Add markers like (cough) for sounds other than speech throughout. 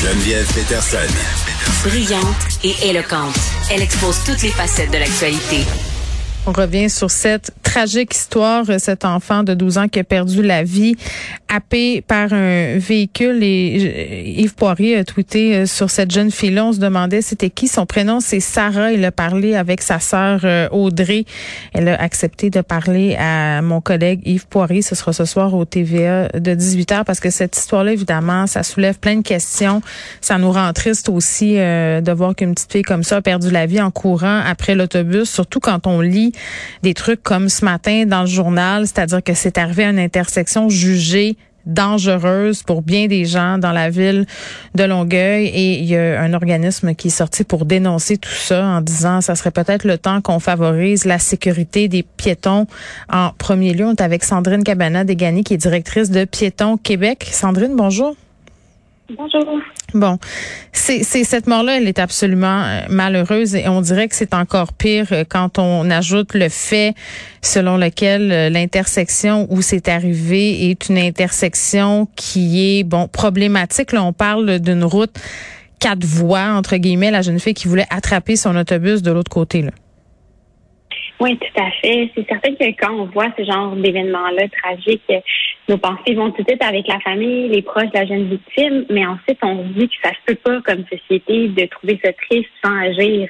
Geneviève Peterson. Brillante et éloquente, elle expose toutes les facettes de l'actualité. On revient sur cette tragique histoire, cet enfant de 12 ans qui a perdu la vie, happé par un véhicule. Et Yves Poirier a tweeté euh, sur cette jeune fille-là. On se demandait c'était qui. Son prénom, c'est Sarah. Il a parlé avec sa sœur euh, Audrey. Elle a accepté de parler à mon collègue Yves Poirier. Ce sera ce soir au TVA de 18h parce que cette histoire-là, évidemment, ça soulève plein de questions. Ça nous rend triste aussi euh, de voir qu'une petite fille comme ça a perdu la vie en courant après l'autobus, surtout quand on lit des trucs comme ce dans le journal, c'est-à-dire que c'est arrivé à une intersection jugée dangereuse pour bien des gens dans la ville de Longueuil et il y a un organisme qui est sorti pour dénoncer tout ça en disant ça serait peut-être le temps qu'on favorise la sécurité des piétons en premier lieu. On est avec Sandrine Cabana Degani qui est directrice de Piétons Québec. Sandrine, bonjour. Bonjour. Bon, c'est cette mort-là, elle est absolument euh, malheureuse et on dirait que c'est encore pire euh, quand on ajoute le fait selon lequel euh, l'intersection où c'est arrivé est une intersection qui est bon problématique. Là, on parle d'une route quatre voies entre guillemets. La jeune fille qui voulait attraper son autobus de l'autre côté. Là. Oui, tout à fait. C'est certain que quand on voit ce genre d'événements-là tragiques, nos pensées vont tout de suite avec la famille, les proches de la jeune victime, mais ensuite on se dit que ça se peut pas comme société de trouver ce triste sans agir.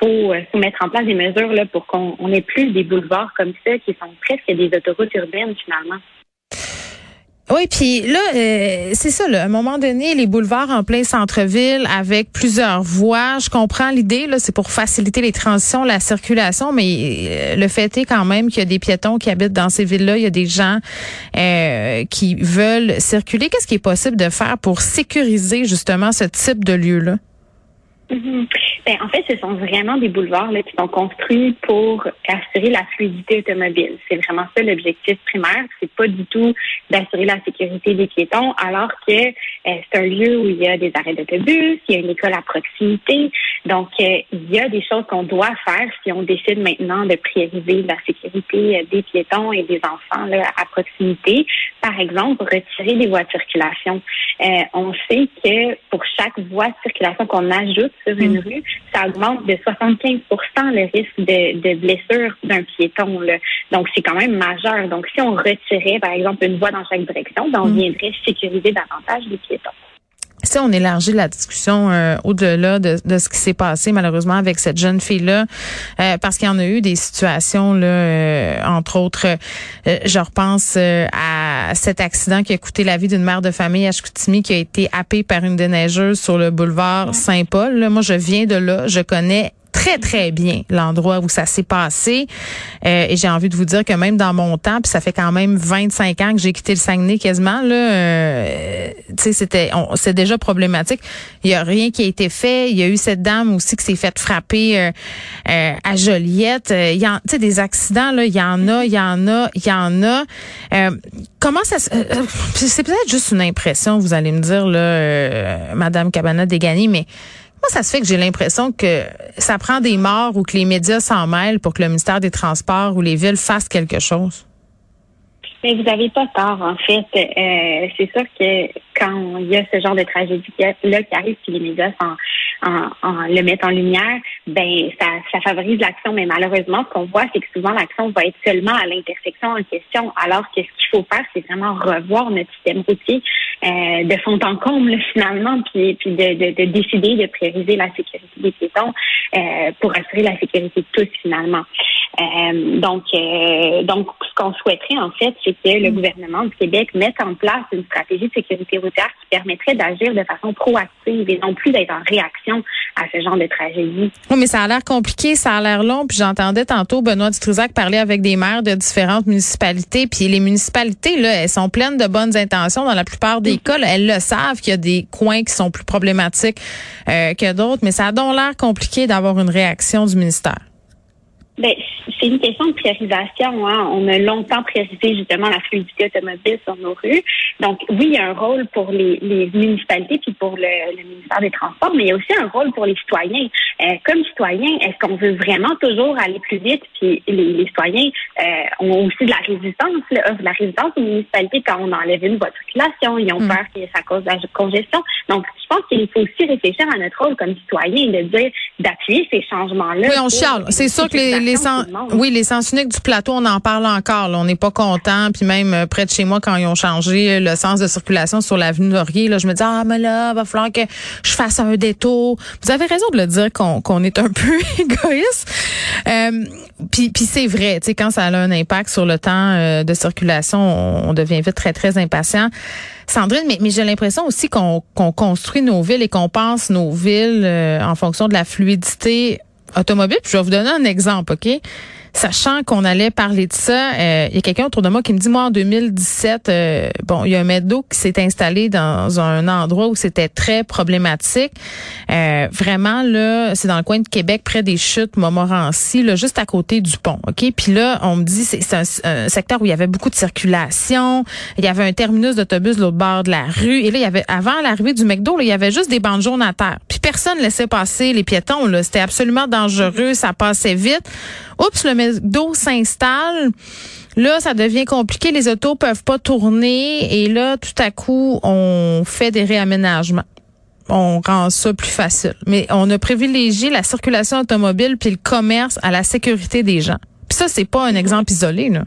Faut, euh, faut mettre en place des mesures là pour qu'on n'ait plus des boulevards comme ça qui sont presque des autoroutes urbaines finalement. Oui, puis là, euh, c'est ça. Là, à un moment donné, les boulevards en plein centre-ville avec plusieurs voies. Je comprends l'idée. Là, c'est pour faciliter les transitions, la circulation, mais euh, le fait est quand même qu'il y a des piétons qui habitent dans ces villes-là. Il y a des gens euh, qui veulent circuler. Qu'est-ce qui est possible de faire pour sécuriser justement ce type de lieu-là? Mm-hmm. Ben, en fait, ce sont vraiment des boulevards là, qui sont construits pour assurer la fluidité automobile. C'est vraiment ça l'objectif primaire. C'est pas du tout d'assurer la sécurité des piétons, alors que euh, c'est un lieu où il y a des arrêts d'autobus, il y a une école à proximité. Donc, euh, il y a des choses qu'on doit faire si on décide maintenant de prioriser la sécurité euh, des piétons et des enfants là, à proximité. Par exemple, retirer des voies de circulation. on sait que pour chaque voie de circulation qu'on ajoute sur une mm. rue, ça augmente de 75% le risque de, de blessure d'un piéton. Là. Donc, c'est quand même majeur. Donc, si on retirait, par exemple, une voie dans chaque direction, ben, on mm. viendrait sécuriser davantage les piétons. Si on élargit la discussion euh, au-delà de, de, ce qui s'est passé malheureusement avec cette jeune fille-là, euh, parce qu'il y en a eu des situations là, euh, entre autres, je repense à cet accident qui a coûté la vie d'une mère de famille à Chicoutimi qui a été happée par une déneigeuse sur le boulevard Saint-Paul. Moi, je viens de là, je connais très, très bien l'endroit où ça s'est passé. Euh, et j'ai envie de vous dire que même dans mon temps, puis ça fait quand même 25 ans que j'ai quitté le Saguenay quasiment, là, euh, c'était, c'est déjà problématique. Il y a rien qui a été fait. Il y a eu cette dame aussi qui s'est faite frapper euh, euh à Joliette. Il y a, tu sais, des accidents, là, il y en a, il y en a, il y en a. comment ça C'est peut-être juste une impression, vous allez me dire, là, Madame Cabana Degani, mais moi, ça se fait que j'ai l'impression que ça prend des morts ou que les médias s'en mêlent pour que le ministère des Transports ou les villes fassent quelque chose. Mais vous n'avez pas tort, en fait. Euh, c'est sûr que quand il y a ce genre de tragédie-là qui arrive, si les médias le mettent en lumière, ben ça, ça favorise l'action. Mais malheureusement, ce qu'on voit, c'est que souvent l'action va être seulement à l'intersection en question, alors que ce qu'il faut faire, c'est vraiment revoir notre système routier euh, de fond en comble (laughs) finalement, puis, puis de, de, de, décider de prioriser la sécurité des piétons euh, pour assurer la sécurité de tous finalement. Euh, donc, euh, donc, ce qu'on souhaiterait en fait, c'est que le mm. gouvernement du Québec mette en place une stratégie de sécurité routière qui permettrait d'agir de façon proactive et non plus d'être en réaction à ce genre de tragédie. Oui, mais ça a l'air compliqué, ça a l'air long. Puis j'entendais tantôt Benoît Dutrisac parler avec des maires de différentes municipalités. Puis les municipalités, là, elles sont pleines de bonnes intentions dans la plupart des mm. cas. elles le savent qu'il y a des coins qui sont plus problématiques euh, que d'autres, mais ça a donc l'air compliqué d'avoir une réaction du ministère. Ben, c'est une question de priorisation. Hein. On a longtemps priorisé justement la fluidité automobile sur nos rues. Donc, oui, il y a un rôle pour les, les municipalités puis pour le, le, ministère des Transports, mais il y a aussi un rôle pour les citoyens. Euh, comme citoyens, est-ce qu'on veut vraiment toujours aller plus vite? Puis les, les citoyens euh, ont aussi de la résistance, là, de la résistance aux municipalités quand on enlève une voie de circulation. Ils ont mm. peur que ça cause de la congestion. Donc, je pense que il faut aussi réfléchir à notre rôle comme citoyen, de dire d'appuyer ces changements-là. Oui, on chiale. C'est sûr que les, les sens, oui, les sens uniques du plateau, on en parle encore. On n'est pas content. Puis même euh, près de chez moi, quand ils ont changé le sens de circulation sur l'avenue Laurier, là, je me dis ah mais là, va falloir que je fasse un détour. Vous avez raison de le dire qu'on qu'on est un (laughs) peu égoïste. Euh, puis, puis c'est vrai, tu sais, quand ça a un impact sur le temps euh, de circulation, on, devient vite très très impatient. Sandrine, mais, mais j'ai l'impression aussi qu'on qu'on construit nos villes et qu'on pense nos villes euh, en fonction de la fluidité automobile. Puis je vais vous donner un exemple, ok? Sachant qu'on allait parler de ça, euh, il y a quelqu'un autour de moi qui me dit, moi, en 2017, euh, bon, il y a un d'eau qui s'est installé dans un endroit où c'était très problématique. Euh, vraiment, là, c'est dans le coin de Québec, près des chutes Montmorency, là, juste à côté du pont, OK? Puis là, on me dit, c'est un, secteur où il y avait beaucoup de circulation, il y avait un terminus d'autobus de l'autre bord de la rue, et là, il y avait, avant l'arrivée du McDo, il y avait juste des bandes jaunes à terre. Puis personne laissait passer les piétons, là. C'était absolument dangereux, ça passait vite. Oups, le McDo s'installe. Là, ça devient compliqué. Les autos peuvent pas tourner. Et là, tout à coup, on fait des réaménagements. On rend ça plus facile. Mais on a privilégié la circulation automobile puis le commerce à la sécurité des gens. Puis ça, c'est pas un exemple isolé, là.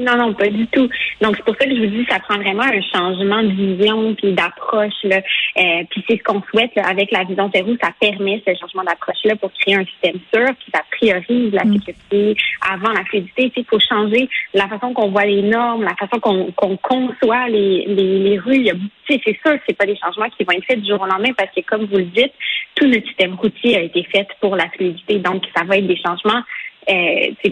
Non, non, pas du tout. Donc, c'est pour ça que je vous dis, ça prend vraiment un changement de vision puis d'approche. Là. Euh, puis c'est ce qu'on souhaite avec la vision zéro. Ça permet ce changement d'approche-là pour créer un système sûr, puis ça priorise la mm. sécurité avant la fluidité. Il faut changer la façon qu'on voit les normes, la façon qu'on conçoit les, les, les rues. C'est sûr que c'est pas des changements qui vont être faits du jour au lendemain parce que, comme vous le dites, tout notre système routier a été fait pour la fluidité. Donc, ça va être des changements. Euh,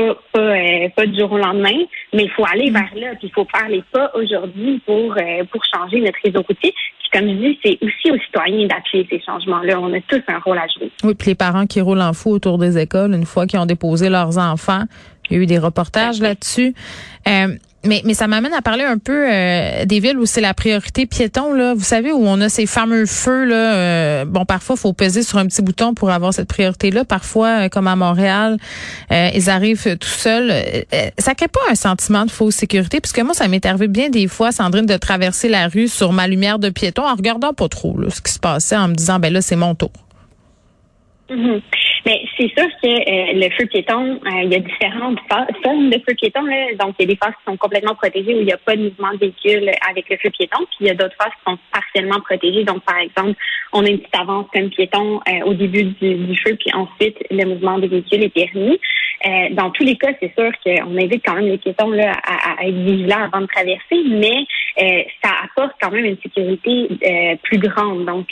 pas, pas, euh, pas du jour au lendemain, mais il faut aller mm. vers là, puis il faut faire les pas aujourd'hui pour, euh, pour changer notre réseau routier. Puis comme je dis, c'est aussi aux citoyens d'appuyer ces changements-là. On a tous un rôle à jouer. Oui, puis les parents qui roulent en fou autour des écoles, une fois qu'ils ont déposé leurs enfants, il y a eu des reportages là-dessus. Euh, mais, mais ça m'amène à parler un peu euh, des villes où c'est la priorité piéton. Là. Vous savez, où on a ces fameux feux. Là, euh, bon, parfois, faut peser sur un petit bouton pour avoir cette priorité-là. Parfois, euh, comme à Montréal, ils arrivent tout seuls. ça crée pas un sentiment de fausse sécurité? Puisque moi, ça m'est arrivé bien des fois, Sandrine, de traverser la rue sur ma lumière de piéton en regardant pas trop là, ce qui se passait, en me disant, ben là, c'est mon tour. Mm-hmm. Mais c'est sûr que euh, le feu piéton, euh, il y a différentes formes de feu piéton. Là. Donc, il y a des phases qui sont complètement protégées où il n'y a pas de mouvement de véhicule avec le feu piéton. Puis, il y a d'autres phases qui sont partiellement protégées. Donc, par exemple, on a une petite avance comme piéton euh, au début du, feu, puis ensuite, le mouvement des véhicules est permis. Dans tous les cas, c'est sûr qu'on invite quand même les piétons là, à, être vigilants avant de traverser, mais ça apporte quand même une sécurité plus grande. Donc,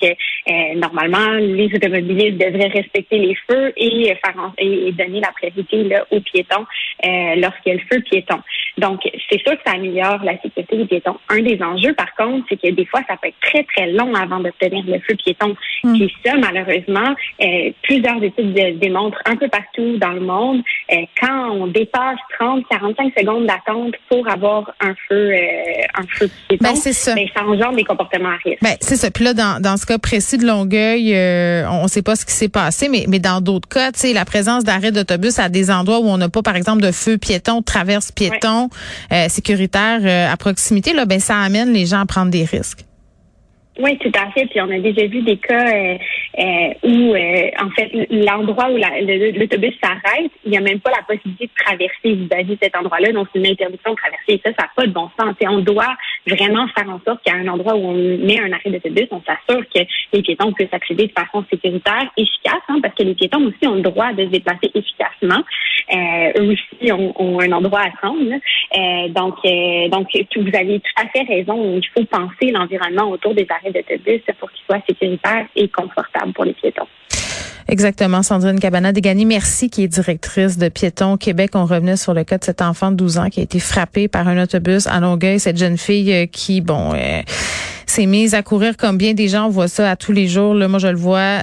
normalement, les automobilistes devraient respecter les feux et faire et donner la priorité là, aux piétons euh, lorsqu'il y a le feu piéton. Donc, c'est sûr que ça améliore la sécurité des piétons. Un des enjeux, par contre, c'est que des fois, ça peut être très, très long avant d'obtenir le feu piéton. Mm. Puis ça, malheureusement, euh, plusieurs études démontrent un peu partout dans le monde, euh, quand on dépasse 30, 45 secondes d'attente pour avoir un feu, un feu piéton, ben, ça. Ben, ça engendre des comportements à risque. Ben, c'est ça. Puis là, dans, dans ce cas précis de Longueuil, on ne sait pas ce qui s'est passé, mais, mais dans d'autres cas, tu sais, la présence d'arrêts d'autobus à des endroits où on n'a pas, par exemple, de feu piéton, traverse piéton euh, sécuritaire euh, à proximité, là, ben ça amène les gens à prendre des risques. Oui, tout à fait. Puis on a déjà vu des cas euh, où, en fait, l'endroit où l'autobus s'arrête, il n'y a même pas la possibilité de traverser vis-à-vis cet endroit-là. Donc, c'est une interdiction de traverser. Ça, ça n'a pas de bon sens. Et on doit vraiment faire en sorte a un endroit où on met un arrêt d'autobus, on s'assure que les piétons puissent accéder de façon sécuritaire, efficace, hein, parce que les piétons aussi ont le droit de se déplacer efficacement. Eux aussi ont, ont, un endroit à prendre. Euh, donc, donc, vous avez tout à fait raison. Il faut penser l'environnement autour des arrêts d'autobus pour qu'il soit sécuritaire et confortable pour les piétons. Exactement, Sandrine Cabana Degani, merci, qui est directrice de Piétons Québec. On revenait sur le cas de cet enfant de 12 ans qui a été frappé par un autobus à Longueuil. Cette jeune fille euh, qui, bon, euh, s'est mise à courir comme bien des gens. On voit ça à tous les jours. Là, moi, je le vois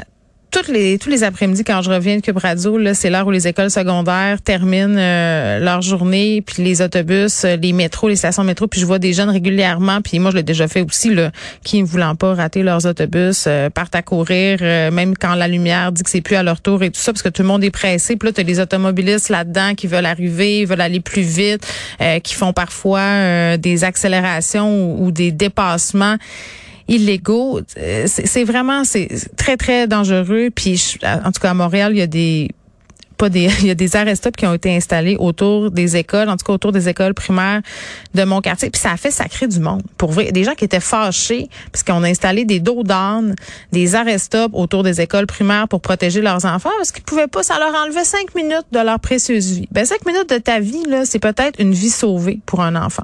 toutes les tous les après-midi quand je reviens de Cube Radio, c'est l'heure où les écoles secondaires terminent euh, leur journée, puis les autobus, euh, les métros, les stations métro, puis je vois des jeunes régulièrement, puis moi je l'ai déjà fait aussi là, qui ne voulant pas rater leurs autobus, euh, partent à courir, même quand la lumière dit que c'est plus à leur tour et tout ça, parce que tout le monde est pressé. Puis là, tu as les automobilistes là-dedans qui veulent arriver, veulent aller plus vite, qui font parfois des accélérations ou des dépassements. Illégaux. C'est vraiment c'est très très dangereux. Puis en tout cas à Montréal, il y a des pas des (laughs) il y a des arrêts qui ont été installés autour des écoles, en tout cas autour des écoles primaires de mon quartier. Puis ça a fait sacrer du monde. Pour vrai, des gens qui étaient fâchés parce qu'on a installé des dos d'âne, des arrêts autour des écoles primaires pour protéger leurs enfants parce qu'ils pouvaient pas, ça leur enlevait cinq minutes de leur précieuse vie. Ben cinq minutes de ta vie là, c'est peut-être une vie sauvée pour un enfant.